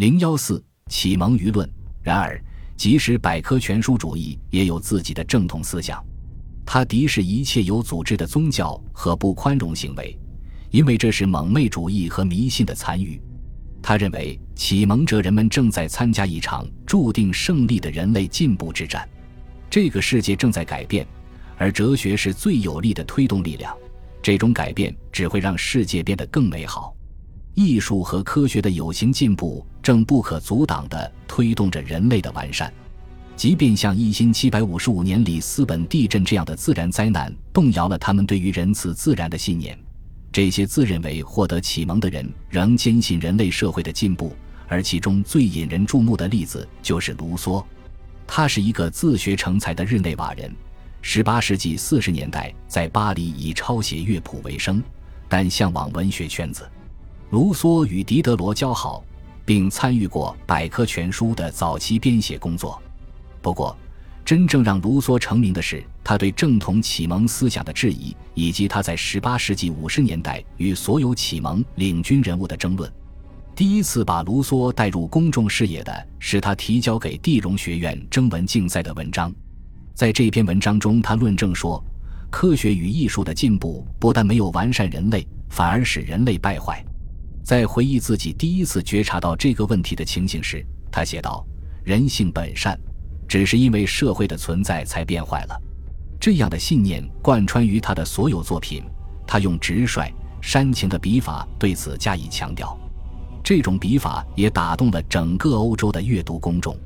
零幺四启蒙舆论。然而，即使百科全书主义也有自己的正统思想，他敌视一切有组织的宗教和不宽容行为，因为这是蒙昧主义和迷信的残余。他认为启蒙者人们正在参加一场注定胜利的人类进步之战，这个世界正在改变，而哲学是最有力的推动力量。这种改变只会让世界变得更美好。艺术和科学的有形进步正不可阻挡地推动着人类的完善，即便像一千七百五十五年里斯本地震这样的自然灾难动摇了他们对于仁慈自然的信念。这些自认为获得启蒙的人仍坚信人类社会的进步，而其中最引人注目的例子就是卢梭。他是一个自学成才的日内瓦人，18世纪40年代在巴黎以抄写乐谱为生，但向往文学圈子。卢梭与狄德罗交好，并参与过百科全书的早期编写工作。不过，真正让卢梭成名的是他对正统启蒙思想的质疑，以及他在18世纪50年代与所有启蒙领军人物的争论。第一次把卢梭带入公众视野的是他提交给地荣学院征文竞赛的文章。在这篇文章中，他论证说，科学与艺术的进步不但没有完善人类，反而使人类败坏。在回忆自己第一次觉察到这个问题的情形时，他写道：“人性本善。”只是因为社会的存在才变坏了，这样的信念贯穿于他的所有作品。他用直率、煽情的笔法对此加以强调，这种笔法也打动了整个欧洲的阅读公众。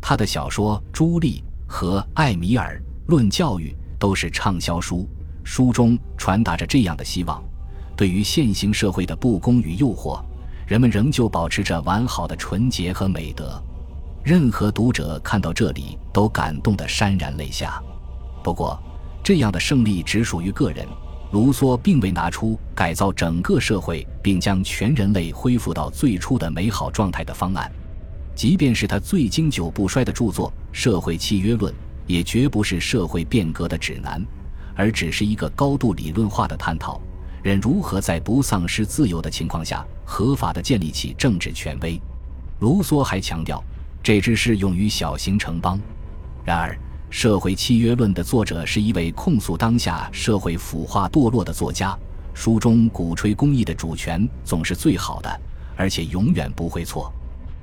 他的小说《朱莉》和《艾米尔论教育》都是畅销书，书中传达着这样的希望：对于现行社会的不公与诱惑，人们仍旧保持着完好的纯洁和美德。任何读者看到这里都感动得潸然泪下。不过，这样的胜利只属于个人。卢梭并未拿出改造整个社会并将全人类恢复到最初的美好状态的方案。即便是他最经久不衰的著作《社会契约论》，也绝不是社会变革的指南，而只是一个高度理论化的探讨：人如何在不丧失自由的情况下，合法地建立起政治权威。卢梭还强调。这只适用于小型城邦。然而，《社会契约论》的作者是一位控诉当下社会腐化堕落的作家。书中鼓吹公益的主权总是最好的，而且永远不会错。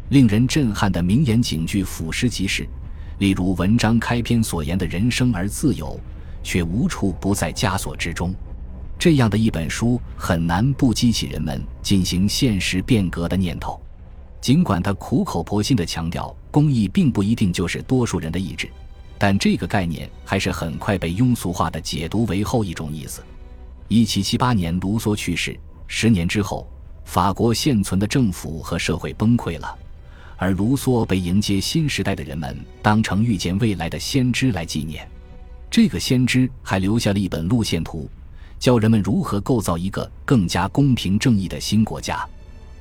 令人震撼的名言警句俯拾即是，例如文章开篇所言的“人生而自由”，却无处不在枷锁之中。这样的一本书很难不激起人们进行现实变革的念头。尽管他苦口婆心地强调公益并不一定就是多数人的意志，但这个概念还是很快被庸俗化的解读为后一种意思。一七七八年，卢梭去世，十年之后，法国现存的政府和社会崩溃了，而卢梭被迎接新时代的人们当成预见未来的先知来纪念。这个先知还留下了一本路线图，教人们如何构造一个更加公平正义的新国家。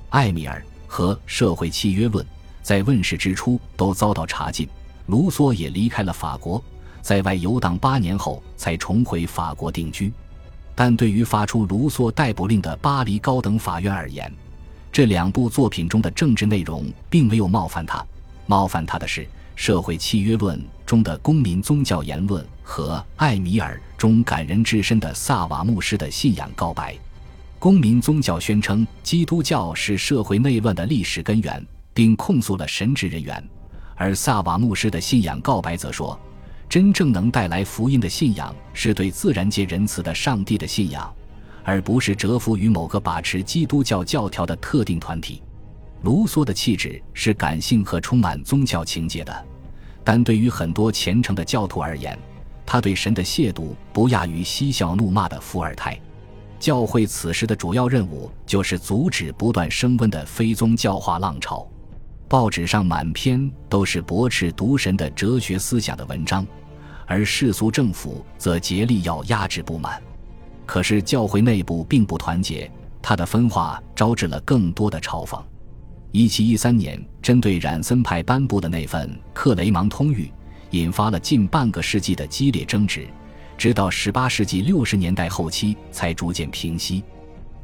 艾米尔。和《社会契约论》在问世之初都遭到查禁，卢梭也离开了法国，在外游荡八年后才重回法国定居。但对于发出卢梭逮捕令的巴黎高等法院而言，这两部作品中的政治内容并没有冒犯他，冒犯他的是《社会契约论》中的公民宗教言论和《艾米尔》中感人至深的萨瓦牧师的信仰告白。公民宗教宣称基督教是社会内乱的历史根源，并控诉了神职人员；而萨瓦牧师的信仰告白则说，真正能带来福音的信仰是对自然界仁慈的上帝的信仰，而不是折服于某个把持基督教教条的特定团体。卢梭的气质是感性和充满宗教情节的，但对于很多虔诚的教徒而言，他对神的亵渎不亚于嬉笑怒骂的伏尔泰。教会此时的主要任务就是阻止不断升温的非宗教化浪潮。报纸上满篇都是驳斥独神的哲学思想的文章，而世俗政府则竭力要压制不满。可是教会内部并不团结，他的分化招致了更多的嘲讽。一七一三年，针对冉森派颁布的那份《克雷芒通谕》，引发了近半个世纪的激烈争执。直到18世纪60年代后期才逐渐平息。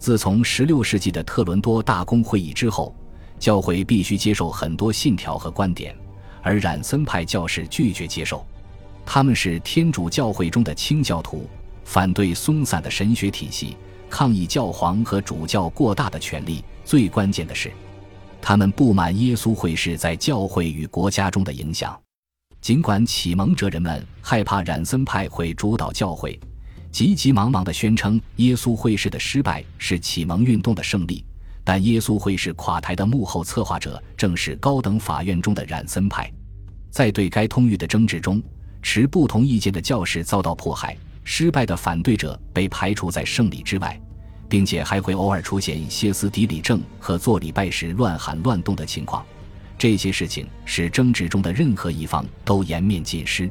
自从16世纪的特伦多大公会议之后，教会必须接受很多信条和观点，而冉森派教士拒绝接受。他们是天主教会中的清教徒，反对松散的神学体系，抗议教皇和主教过大的权力。最关键的是，他们不满耶稣会士在教会与国家中的影响。尽管启蒙者人们害怕冉森派会主导教会，急急忙忙地宣称耶稣会士的失败是启蒙运动的胜利，但耶稣会士垮台的幕后策划者正是高等法院中的冉森派。在对该通谕的争执中，持不同意见的教士遭到迫害，失败的反对者被排除在胜利之外，并且还会偶尔出现歇斯底里症和做礼拜时乱喊乱动的情况。这些事情使争执中的任何一方都颜面尽失。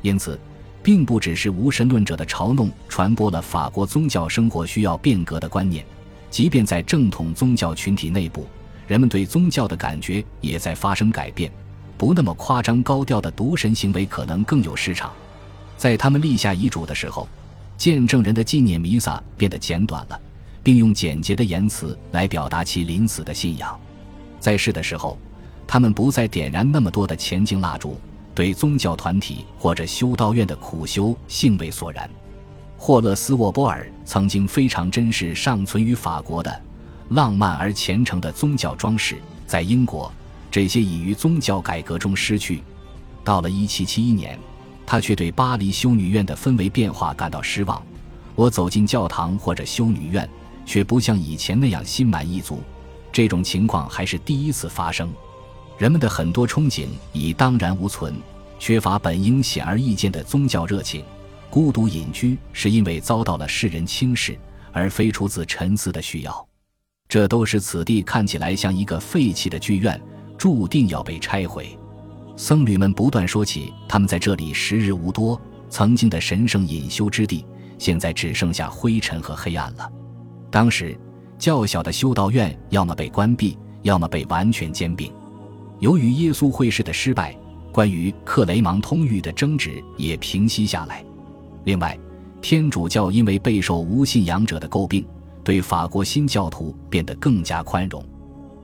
因此，并不只是无神论者的嘲弄传播了法国宗教生活需要变革的观念，即便在正统宗教群体内部，人们对宗教的感觉也在发生改变。不那么夸张高调的渎神行为可能更有市场。在他们立下遗嘱的时候，见证人的纪念弥撒变得简短了，并用简洁的言辞来表达其临死的信仰。在世的时候，他们不再点燃那么多的前进蜡烛，对宗教团体或者修道院的苦修兴味索然。霍勒斯·沃波尔曾经非常珍视尚存于法国的浪漫而虔诚的宗教装饰，在英国。这些已于宗教改革中失去。到了1771年，他却对巴黎修女院的氛围变化感到失望。我走进教堂或者修女院，却不像以前那样心满意足。这种情况还是第一次发生。人们的很多憧憬已荡然无存，缺乏本应显而易见的宗教热情。孤独隐居是因为遭到了世人轻视，而非出自沉思的需要。这都使此地看起来像一个废弃的剧院。注定要被拆毁。僧侣们不断说起他们在这里时日无多，曾经的神圣隐修之地，现在只剩下灰尘和黑暗了。当时，较小的修道院要么被关闭，要么被完全兼并。由于耶稣会士的失败，关于克雷芒通谕的争执也平息下来。另外，天主教因为备受无信仰者的诟病，对法国新教徒变得更加宽容。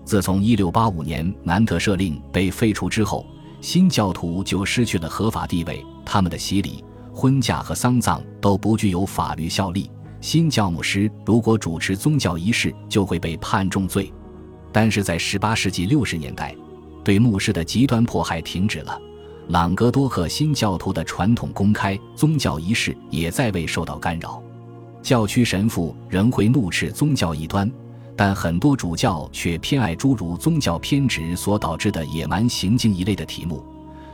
自从1685年南特赦令被废除之后，新教徒就失去了合法地位。他们的洗礼、婚嫁和丧葬都不具有法律效力。新教牧师如果主持宗教仪式，就会被判重罪。但是在18世纪60年代，对牧师的极端迫害停止了。朗格多克新教徒的传统公开宗教仪式也再未受到干扰。教区神父仍会怒斥宗教异端。但很多主教却偏爱诸如宗教偏执所导致的野蛮行径一类的题目。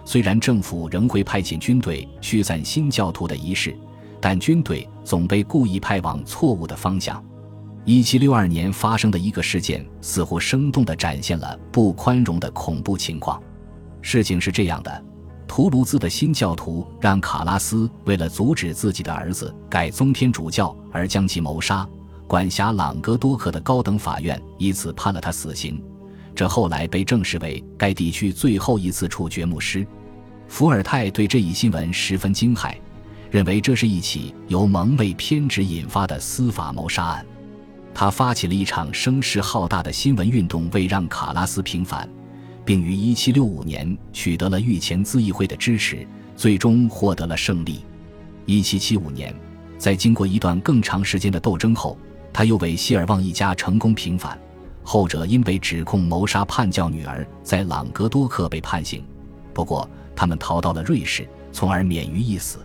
虽然政府仍会派遣军队驱散新教徒的仪式，但军队总被故意派往错误的方向。1762年发生的一个事件似乎生动地展现了不宽容的恐怖情况。事情是这样的：图卢兹的新教徒让卡拉斯为了阻止自己的儿子改宗天主教而将其谋杀。管辖朗格多克的高等法院以此判了他死刑，这后来被证实为该地区最后一次处决牧师。伏尔泰对这一新闻十分惊骇，认为这是一起由蒙昧偏执引发的司法谋杀案。他发起了一场声势浩大的新闻运动，为让卡拉斯平反，并于1765年取得了御前咨议会的支持，最终获得了胜利。1775年，在经过一段更长时间的斗争后。他又为希尔旺一家成功平反，后者因被指控谋杀叛教女儿，在朗格多克被判刑。不过，他们逃到了瑞士，从而免于一死。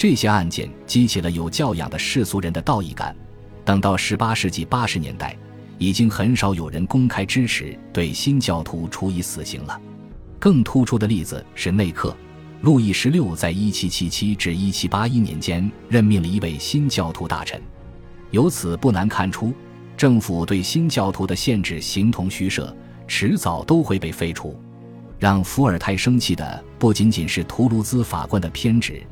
这些案件激起了有教养的世俗人的道义感。等到18世纪80年代，已经很少有人公开支持对新教徒处以死刑了。更突出的例子是内克，路易十六在1777至1781年间任命了一位新教徒大臣。由此不难看出，政府对新教徒的限制形同虚设，迟早都会被废除。让伏尔泰生气的不仅仅是图卢兹法官的偏执，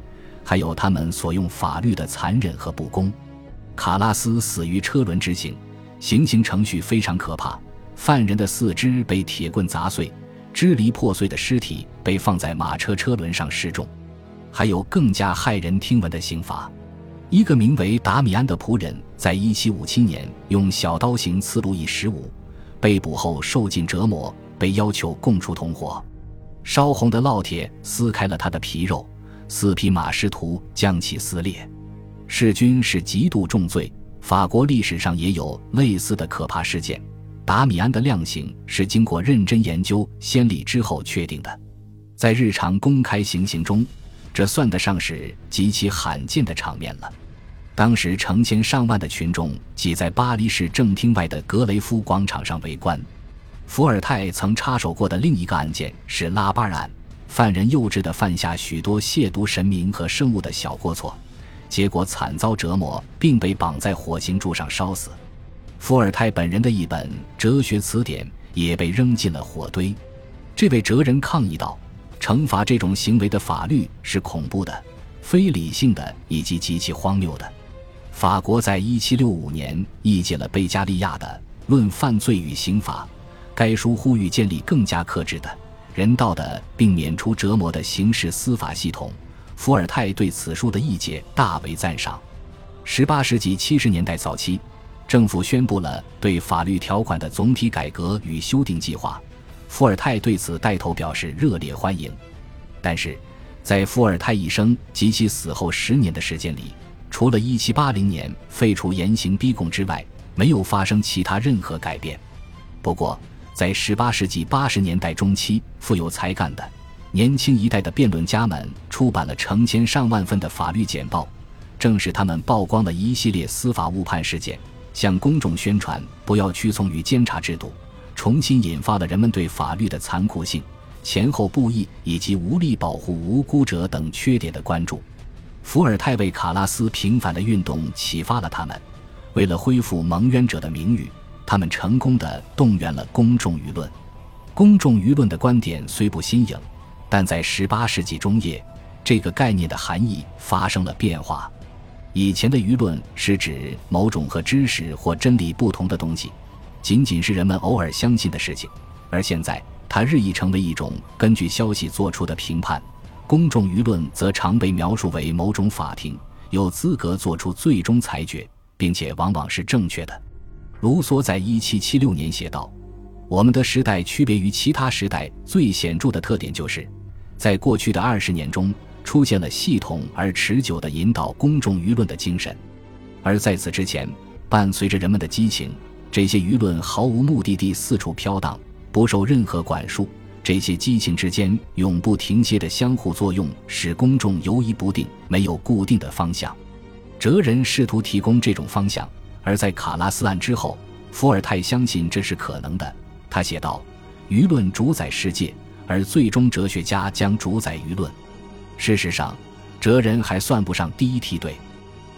还有他们所用法律的残忍和不公。卡拉斯死于车轮之刑，行刑程序非常可怕。犯人的四肢被铁棍砸碎，支离破碎的尸体被放在马车车轮上示众。还有更加骇人听闻的刑罚。一个名为达米安的仆人，在1757年用小刀行刺路易十五，被捕后受尽折磨，被要求供出同伙。烧红的烙铁撕开了他的皮肉，四匹马试图将其撕裂。弑君是极度重罪，法国历史上也有类似的可怕事件。达米安的量刑是经过认真研究先例之后确定的，在日常公开行刑中，这算得上是极其罕见的场面了。当时成千上万的群众挤在巴黎市政厅外的格雷夫广场上围观。伏尔泰曾插手过的另一个案件是拉巴尔案，犯人幼稚地犯下许多亵渎神明和生物的小过错，结果惨遭折磨，并被绑在火刑柱上烧死。伏尔泰本人的一本哲学词典也被扔进了火堆。这位哲人抗议道：“惩罚这种行为的法律是恐怖的、非理性的以及极其荒谬的。”法国在1765年译介了贝加利亚的《论犯罪与刑罚》，该书呼吁建立更加克制的、人道的并免除折磨的刑事司法系统。伏尔泰对此书的译介大为赞赏。18世纪70年代早期。政府宣布了对法律条款的总体改革与修订计划，伏尔泰对此带头表示热烈欢迎。但是，在伏尔泰一生及其死后十年的时间里，除了1780年废除严刑逼供之外，没有发生其他任何改变。不过，在十八世纪八十年代中期，富有才干的年轻一代的辩论家们出版了成千上万份的法律简报，正是他们曝光了一系列司法误判事件。向公众宣传不要屈从于监察制度，重新引发了人们对法律的残酷性、前后不一以及无力保护无辜者等缺点的关注。伏尔泰为卡拉斯平反的运动启发了他们，为了恢复蒙冤者的名誉，他们成功的动员了公众舆论。公众舆论的观点虽不新颖，但在18世纪中叶，这个概念的含义发生了变化。以前的舆论是指某种和知识或真理不同的东西，仅仅是人们偶尔相信的事情；而现在，它日益成为一种根据消息做出的评判。公众舆论则常被描述为某种法庭，有资格做出最终裁决，并且往往是正确的。卢梭在1776年写道：“我们的时代区别于其他时代最显著的特点，就是在过去的二十年中。”出现了系统而持久的引导公众舆论的精神，而在此之前，伴随着人们的激情，这些舆论毫无目的地四处飘荡，不受任何管束。这些激情之间永不停歇的相互作用，使公众游移不定，没有固定的方向。哲人试图提供这种方向，而在卡拉斯案之后，伏尔泰相信这是可能的。他写道：“舆论主宰世界，而最终哲学家将主宰舆论。”事实上，哲人还算不上第一梯队。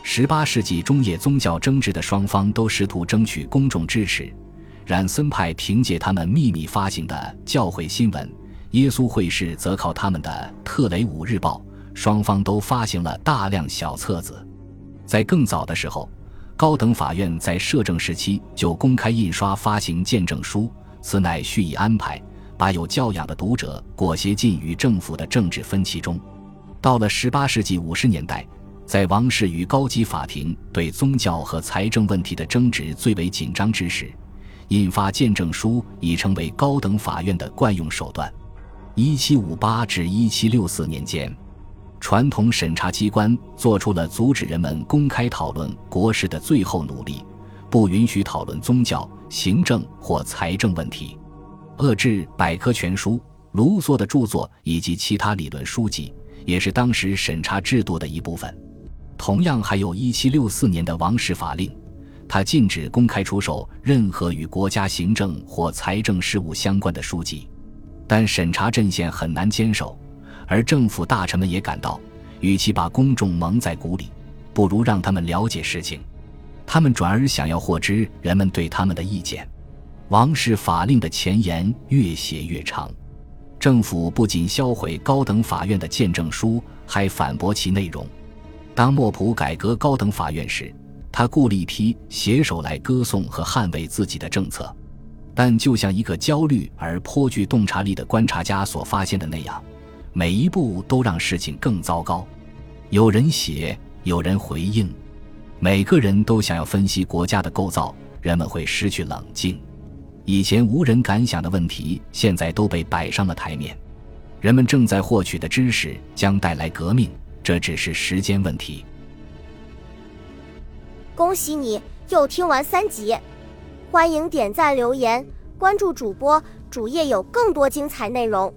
十八世纪中叶，宗教争执的双方都试图争取公众支持。冉森派凭借他们秘密发行的教会新闻，耶稣会士则靠他们的特雷伍日报。双方都发行了大量小册子。在更早的时候，高等法院在摄政时期就公开印刷发行见证书，此乃蓄意安排，把有教养的读者裹挟进与政府的政治分歧中。到了十八世纪五十年代，在王室与高级法庭对宗教和财政问题的争执最为紧张之时，印发见证书已成为高等法院的惯用手段。一七五八至一七六四年间，传统审查机关做出了阻止人们公开讨论国事的最后努力，不允许讨论宗教、行政或财政问题，遏制百科全书、卢梭的著作以及其他理论书籍。也是当时审查制度的一部分。同样，还有一七六四年的王室法令，它禁止公开出售任何与国家行政或财政事务相关的书籍。但审查阵线很难坚守，而政府大臣们也感到，与其把公众蒙在鼓里，不如让他们了解事情。他们转而想要获知人们对他们的意见。王室法令的前言越写越长。政府不仅销毁高等法院的见证书，还反驳其内容。当莫普改革高等法院时，他雇了一批写手来歌颂和捍卫自己的政策。但就像一个焦虑而颇具洞察力的观察家所发现的那样，每一步都让事情更糟糕。有人写，有人回应，每个人都想要分析国家的构造，人们会失去冷静。以前无人敢想的问题，现在都被摆上了台面。人们正在获取的知识将带来革命，这只是时间问题。恭喜你又听完三集，欢迎点赞、留言、关注主播，主页有更多精彩内容。